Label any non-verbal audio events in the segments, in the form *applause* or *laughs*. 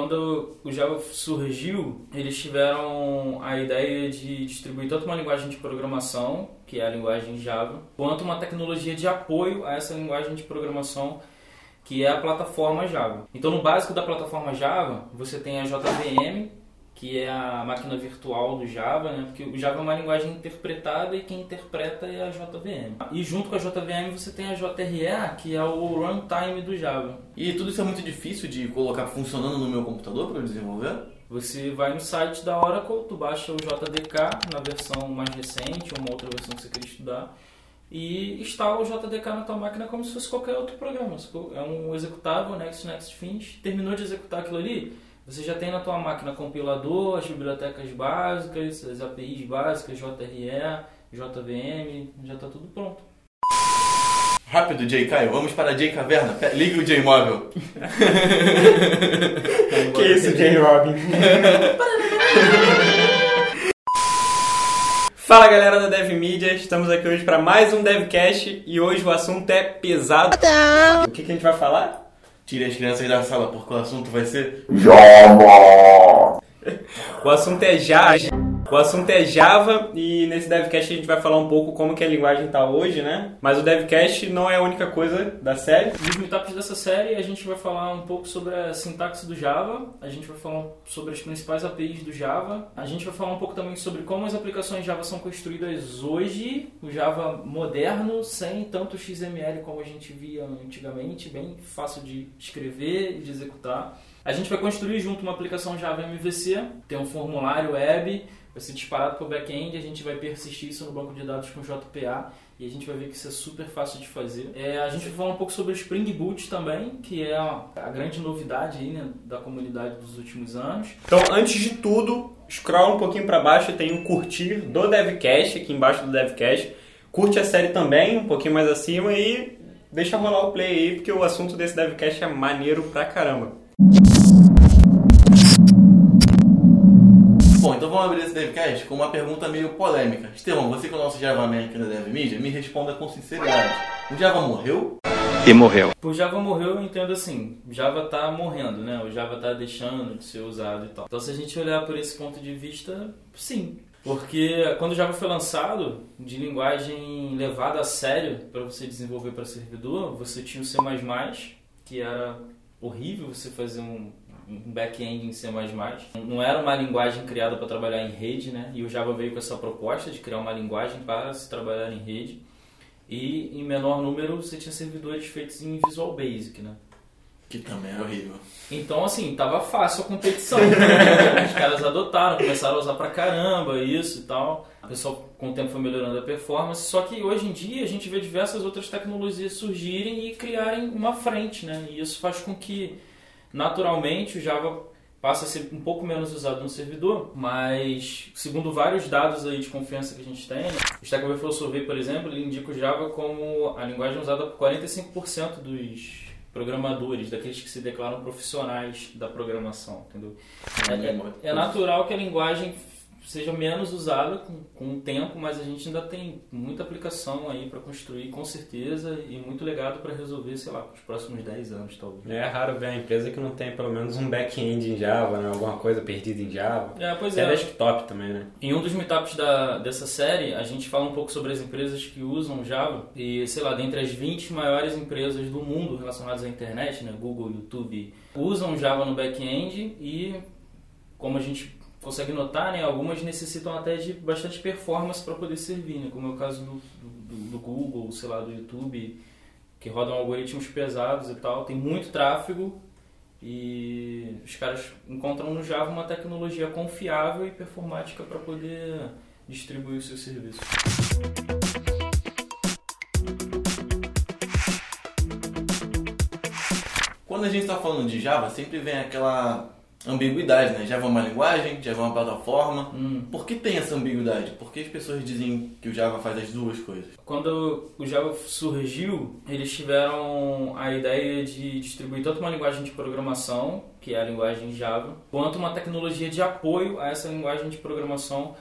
quando o Java surgiu, eles tiveram a ideia de distribuir tanto uma linguagem de programação, que é a linguagem Java, quanto uma tecnologia de apoio a essa linguagem de programação, que é a plataforma Java. Então, no básico da plataforma Java, você tem a JVM, que é a máquina virtual do Java, né? porque o Java é uma linguagem interpretada e quem interpreta é a JVM. E junto com a JVM você tem a JRE, que é o runtime do Java. E tudo isso é muito difícil de colocar funcionando no meu computador para desenvolver? Você vai no site da Oracle, tu baixa o JDK na versão mais recente ou uma outra versão que você quer estudar e instala o JDK na tua máquina como se fosse qualquer outro programa. É um executável, next, next, finish. Terminou de executar aquilo ali, você já tem na tua máquina compilador, as bibliotecas básicas, as APIs básicas, JRE, JVM, já está tudo pronto. Rápido, J. Caio, vamos para J Caverna. Ligue o J Móvel. *laughs* que isso, J Robin? *laughs* Fala galera da Dev Media, estamos aqui hoje para mais um DevCast e hoje o assunto é pesado. O que, que a gente vai falar? Tire as crianças da sala, porque o assunto vai ser Java! *laughs* o assunto é Java. O assunto é Java e nesse DevCast a gente vai falar um pouco como que a linguagem está hoje, né? Mas o DevCast não é a única coisa da série. Nos meetups dessa série a gente vai falar um pouco sobre a sintaxe do Java, a gente vai falar sobre as principais APIs do Java, a gente vai falar um pouco também sobre como as aplicações Java são construídas hoje, o Java moderno, sem tanto XML como a gente via antigamente, bem fácil de escrever e de executar. A gente vai construir junto uma aplicação Java MVC, tem um formulário web vai ser disparado para o back-end, a gente vai persistir isso no banco de dados com JPA e a gente vai ver que isso é super fácil de fazer. É, a gente vai falar um pouco sobre o Spring Boot também, que é a, grande novidade aí, né, da comunidade dos últimos anos. Então, antes de tudo, scroll um pouquinho para baixo, tem um curtir do Devcast, aqui embaixo do Devcast. Curte a série também, um pouquinho mais acima e deixa rolar o play aí, porque o assunto desse Devcast é maneiro pra caramba. Bom, então vamos abrir esse DevCast com uma pergunta meio polêmica. Estevão, você que é o nosso Java Man aqui na DevMedia, me responda com sinceridade. O Java morreu? E morreu. Por Java morreu, eu entendo assim, Java tá morrendo, né? O Java tá deixando de ser usado e tal. Então se a gente olhar por esse ponto de vista, sim. Porque quando o Java foi lançado, de linguagem levada a sério para você desenvolver para servidor, você tinha o C++, que era horrível você fazer um um back-end em C++. Não era uma linguagem criada para trabalhar em rede, né? E o Java veio com essa proposta de criar uma linguagem para se trabalhar em rede. E em menor número você tinha servidores feitos em Visual Basic, né? Que também é horrível. Então, assim, tava fácil a competição. Né? *laughs* Os caras adotaram, começaram a usar pra caramba isso e tal. O pessoal, com o tempo, foi melhorando a performance. Só que hoje em dia a gente vê diversas outras tecnologias surgirem e criarem uma frente, né? E isso faz com que Naturalmente, o Java passa a ser um pouco menos usado no servidor, mas segundo vários dados aí de confiança que a gente tem, o Stack Overflow Survey, por exemplo, ele indica o Java como a linguagem usada por 45% dos programadores, daqueles que se declaram profissionais da programação, entendeu? É, é, é natural que a linguagem seja menos usada com, com o tempo, mas a gente ainda tem muita aplicação aí para construir, com certeza, e muito legado para resolver, sei lá, os próximos 10 anos, talvez. É raro ver uma empresa que não tem pelo menos um back-end em Java, né? alguma coisa perdida em Java. É, pois é. É desktop também, né? Em um dos meetups da, dessa série, a gente fala um pouco sobre as empresas que usam Java, e sei lá, dentre as 20 maiores empresas do mundo relacionadas à internet, né? Google, YouTube, usam Java no back-end e como a gente consegue notar, né, algumas necessitam até de bastante performance para poder servir, né, como é o caso do, do, do, Google, sei lá, do YouTube, que rodam algoritmos pesados e tal, tem muito tráfego e os caras encontram no Java uma tecnologia confiável e performática para poder distribuir os seus serviços. Quando a gente está falando de Java, sempre vem aquela ambiguidade, né? Java é uma linguagem, Java é uma plataforma. Hum. Por que tem essa ambiguidade? Por que as pessoas dizem que o Java faz as duas coisas? Quando o Java surgiu, eles tiveram a ideia de distribuir tanto uma linguagem de programação, que é a linguagem Java, quanto uma tecnologia de apoio a essa linguagem de programação,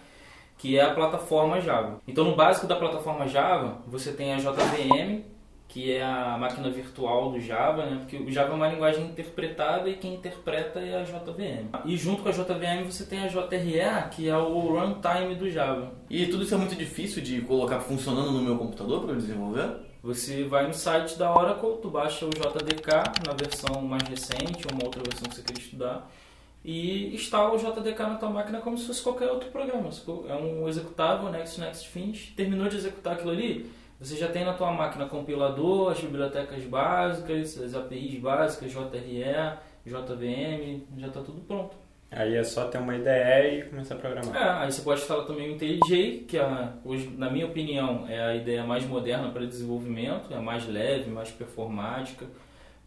que é a plataforma Java. Então, no básico da plataforma Java, você tem a JVM, que é a máquina virtual do Java, né? Porque o Java é uma linguagem interpretada e quem interpreta é a JVM. E junto com a JVM você tem a JRE, que é o runtime do Java. E tudo isso é muito difícil de colocar funcionando no meu computador para desenvolver? Você vai no site da Oracle, tu baixa o JDK na versão mais recente ou uma outra versão que você quer estudar e instala o JDK na tua máquina como se fosse qualquer outro programa. É um executável, next, next, finish. Terminou de executar aquilo ali, você já tem na tua máquina compilador, as bibliotecas básicas, as APIs básicas, JRE, JVM, já está tudo pronto. Aí é só ter uma IDE e começar a programar. É, aí você pode instalar também o IntelliJ, que é, hoje, na minha opinião, é a ideia mais moderna para desenvolvimento, é mais leve, mais performática,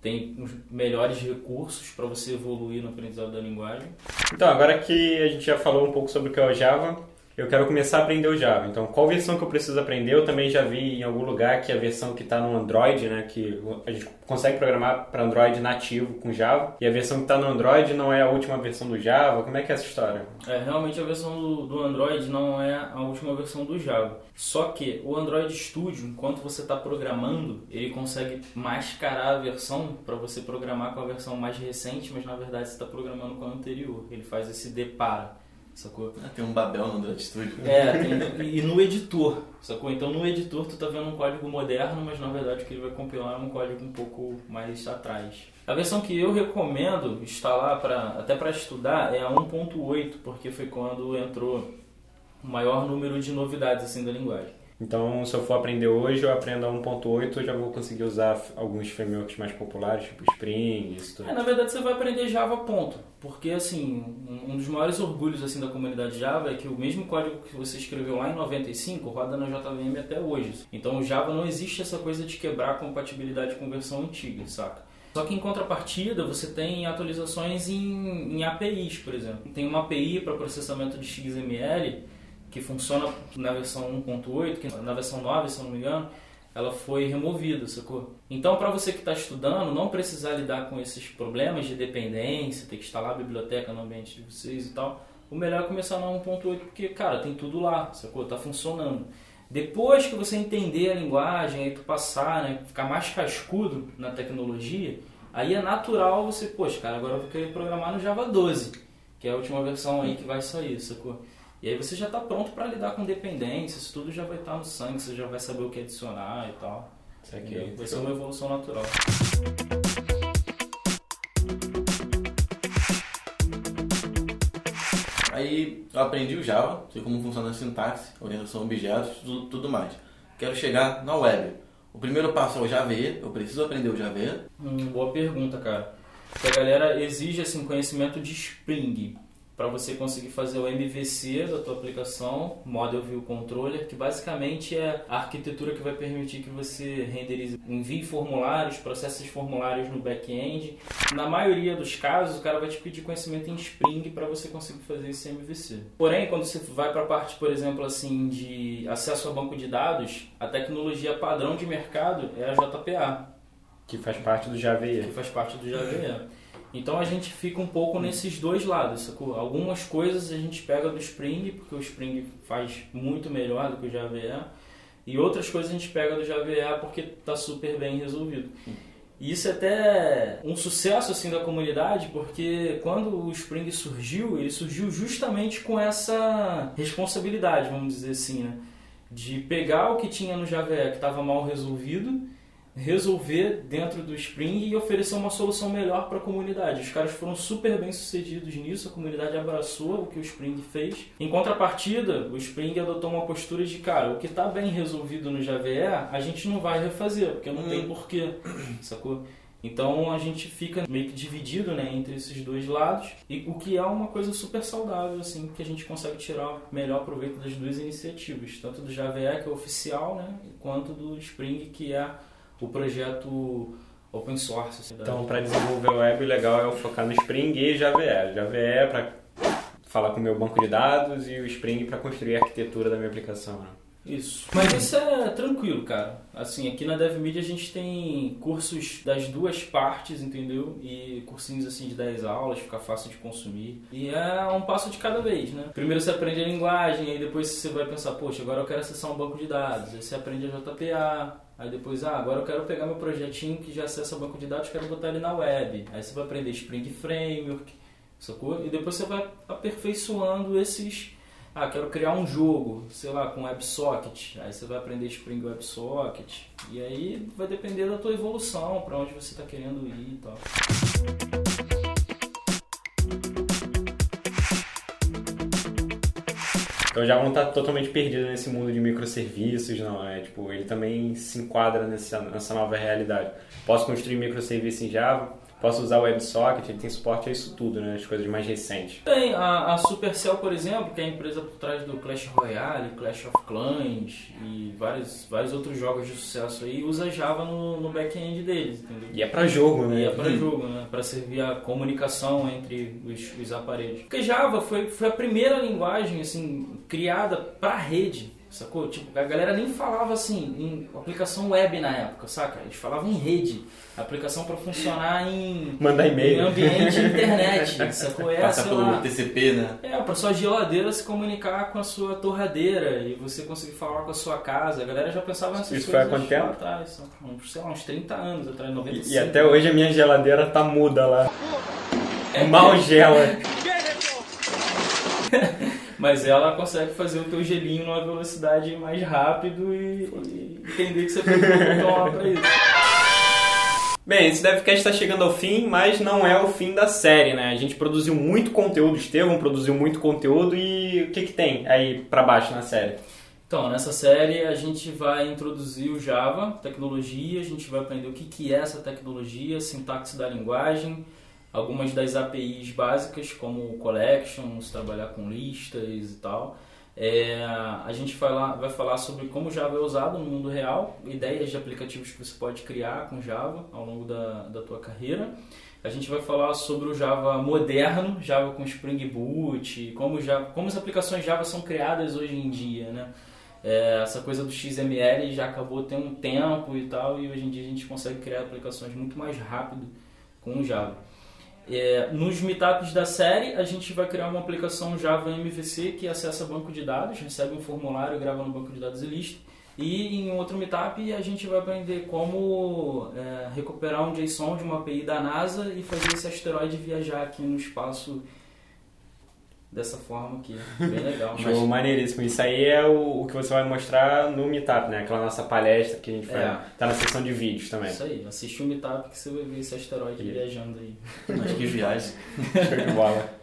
tem os melhores recursos para você evoluir no aprendizado da linguagem. Então, agora que a gente já falou um pouco sobre o que é o Java, eu quero começar a aprender o Java. Então, qual versão que eu preciso aprender? Eu também já vi em algum lugar que a versão que está no Android, né, que a gente consegue programar para Android nativo com Java, e a versão que está no Android não é a última versão do Java. Como é que é essa história? É, realmente a versão do, do Android não é a última versão do Java. Só que o Android Studio, enquanto você está programando, ele consegue mascarar a versão para você programar com a versão mais recente, mas na verdade você está programando com a anterior. Ele faz esse depara. Sacou? Ah, tem um Babel no Studio. É, tem, e no editor, sacou? Então no editor tu tá vendo um código moderno, mas na verdade o que ele vai compilar é um código um pouco mais atrás. A versão que eu recomendo instalar para até para estudar é a 1.8, porque foi quando entrou o maior número de novidades assim da linguagem. Então, se eu for aprender hoje, eu aprendo a 1.8, eu já vou conseguir usar alguns frameworks mais populares, tipo Spring, isso tudo. É, na verdade, você vai aprender Java ponto. Porque, assim, um dos maiores orgulhos assim, da comunidade Java é que o mesmo código que você escreveu lá em 95 roda na JVM até hoje. Então, Java não existe essa coisa de quebrar a compatibilidade com versão antiga, saca? Só que em contrapartida, você tem atualizações em, em APIs, por exemplo. Tem uma API para processamento de XML que funciona na versão 1.8, que na versão 9, se eu não me engano, ela foi removida, sacou? Então, para você que está estudando, não precisar lidar com esses problemas de dependência, ter que instalar a biblioteca no ambiente de vocês e tal, o melhor é começar na 1.8, porque, cara, tem tudo lá, sacou? Tá funcionando. Depois que você entender a linguagem, aí tu passar, né, ficar mais cascudo na tecnologia, aí é natural você, poxa, cara, agora eu vou querer programar no Java 12, que é a última versão aí que vai sair, sacou? E aí você já está pronto para lidar com dependências, tudo já vai estar tá no sangue, você já vai saber o que adicionar e tal. Isso aqui vai ser uma evolução natural. Aí eu aprendi o Java, sei como funciona a sintaxe, orientação a objetos, tudo, tudo mais. Quero chegar na web. O primeiro passo é o Java eu preciso aprender o Java? Hum, boa pergunta, cara. Porque a galera exige assim, conhecimento de Spring para você conseguir fazer o MVC da tua aplicação, Model View Controller, que basicamente é a arquitetura que vai permitir que você renderize, envie formulários, processe formulários no back-end. Na maioria dos casos, o cara vai te pedir conhecimento em Spring para você conseguir fazer esse MVC. Porém, quando você vai para a parte, por exemplo, assim, de acesso a banco de dados, a tecnologia padrão de mercado é a JPA. Que faz parte do Java Que faz parte do Java então a gente fica um pouco nesses dois lados, sacou? Algumas coisas a gente pega do Spring, porque o Spring faz muito melhor do que o Java e outras coisas a gente pega do Java porque está super bem resolvido. E isso é até um sucesso assim da comunidade, porque quando o Spring surgiu, ele surgiu justamente com essa responsabilidade, vamos dizer assim, né? de pegar o que tinha no Java que estava mal resolvido resolver dentro do Spring e oferecer uma solução melhor para a comunidade. Os caras foram super bem sucedidos nisso, a comunidade abraçou o que o Spring fez. Em contrapartida, o Spring adotou uma postura de, cara, o que está bem resolvido no JVE, a gente não vai refazer, porque não hum. tem porquê, *clears throat* sacou? Então a gente fica meio que dividido né, entre esses dois lados, e o que é uma coisa super saudável, assim, que a gente consegue tirar melhor proveito das duas iniciativas, tanto do JVE, que é oficial, né, quanto do Spring, que é o projeto open source. Assim, então, para desenvolver o web, o legal é eu focar no Spring e Java. Java é para falar com o meu banco de dados e o Spring para construir a arquitetura da minha aplicação. Né? Isso. Mas isso é tranquilo, cara. Assim, aqui na DevMedia a gente tem cursos das duas partes, entendeu? E cursinhos assim de 10 aulas, fica fácil de consumir. E é um passo de cada vez, né? Primeiro você aprende a linguagem, aí depois você vai pensar, poxa, agora eu quero acessar um banco de dados. Aí você aprende a JPA, Aí depois, ah, agora eu quero pegar meu projetinho que já acessa banco de dados, quero botar ele na web. Aí você vai aprender Spring Framework, sacou? E depois você vai aperfeiçoando esses ah, quero criar um jogo, sei lá, com WebSocket. Aí você vai aprender Spring WebSocket. E aí vai depender da tua evolução, para onde você está querendo ir e tal. Então já vão estar totalmente perdido nesse mundo de microserviços, não é? Tipo, ele também se enquadra nessa, nessa nova realidade. Posso construir microserviço em Java, posso usar o WebSocket, ele tem suporte a isso tudo, né? As coisas mais recentes. Tem, a, a Supercell, por exemplo, que é a empresa por trás do Clash Royale, Clash of Clans e vários, vários outros jogos de sucesso aí, usa Java no, no back-end deles, entendeu? E é para jogo, né? E é para jogo, né? Para servir a comunicação entre os, os aparelhos. Porque Java foi, foi a primeira linguagem, assim, criada para rede Sacou? Tipo, a galera nem falava assim em aplicação web na época, saca? Eles falavam em rede. Aplicação para funcionar em. Mandar e-mail. Em ambiente internet. Sacou? É, Passa pelo lá, TCP, né? É, para sua geladeira se comunicar com a sua torradeira e você conseguir falar com a sua casa. A galera já pensava nessas Isso coisas. Isso foi há quanto tempo? Atrás, sei lá, uns 30 anos atrás, 95. E, e até hoje a minha geladeira tá muda lá. Mal gela. *laughs* *laughs* Mas ela consegue fazer o teu gelinho numa velocidade mais rápido e, e entender que você precisa tomar pra isso. Bem, esse DevCast está chegando ao fim, mas não é o fim da série, né? A gente produziu muito conteúdo, Estevão produziu muito conteúdo e o que, que tem aí para baixo na série? Então, nessa série a gente vai introduzir o Java, tecnologia, a gente vai aprender o que, que é essa tecnologia, sintaxe da linguagem, algumas das APIs básicas, como collections, trabalhar com listas e tal. É, a gente vai, falar sobre como Java é usado no mundo real, ideias de aplicativos que você pode criar com Java ao longo da, da tua carreira. A gente vai falar sobre o Java moderno, Java com Spring Boot, como, Java, como as aplicações Java são criadas hoje em dia, né? É, essa coisa do XML já acabou tem um tempo e tal, e hoje em dia a gente consegue criar aplicações muito mais rápido com o Java. É, nos meetups da série, a gente vai criar uma aplicação Java MVC que acessa banco de dados, recebe um formulário, grava no banco de dados e lista. E em outro meetup a gente vai aprender como é, recuperar um JSON de uma API da NASA e fazer esse asteroide viajar aqui no espaço dessa forma aqui. *laughs* Bem legal. Show, mas... maneiríssimo. Isso aí é o, o, que você vai mostrar no Meetup, né? Aquela nossa palestra que a gente vai. É. Tá na seção de vídeos também. Isso aí, assiste o Meetup que você vai ver esse asteroide e... viajando aí. Mas que viagem. *laughs* Show de bola.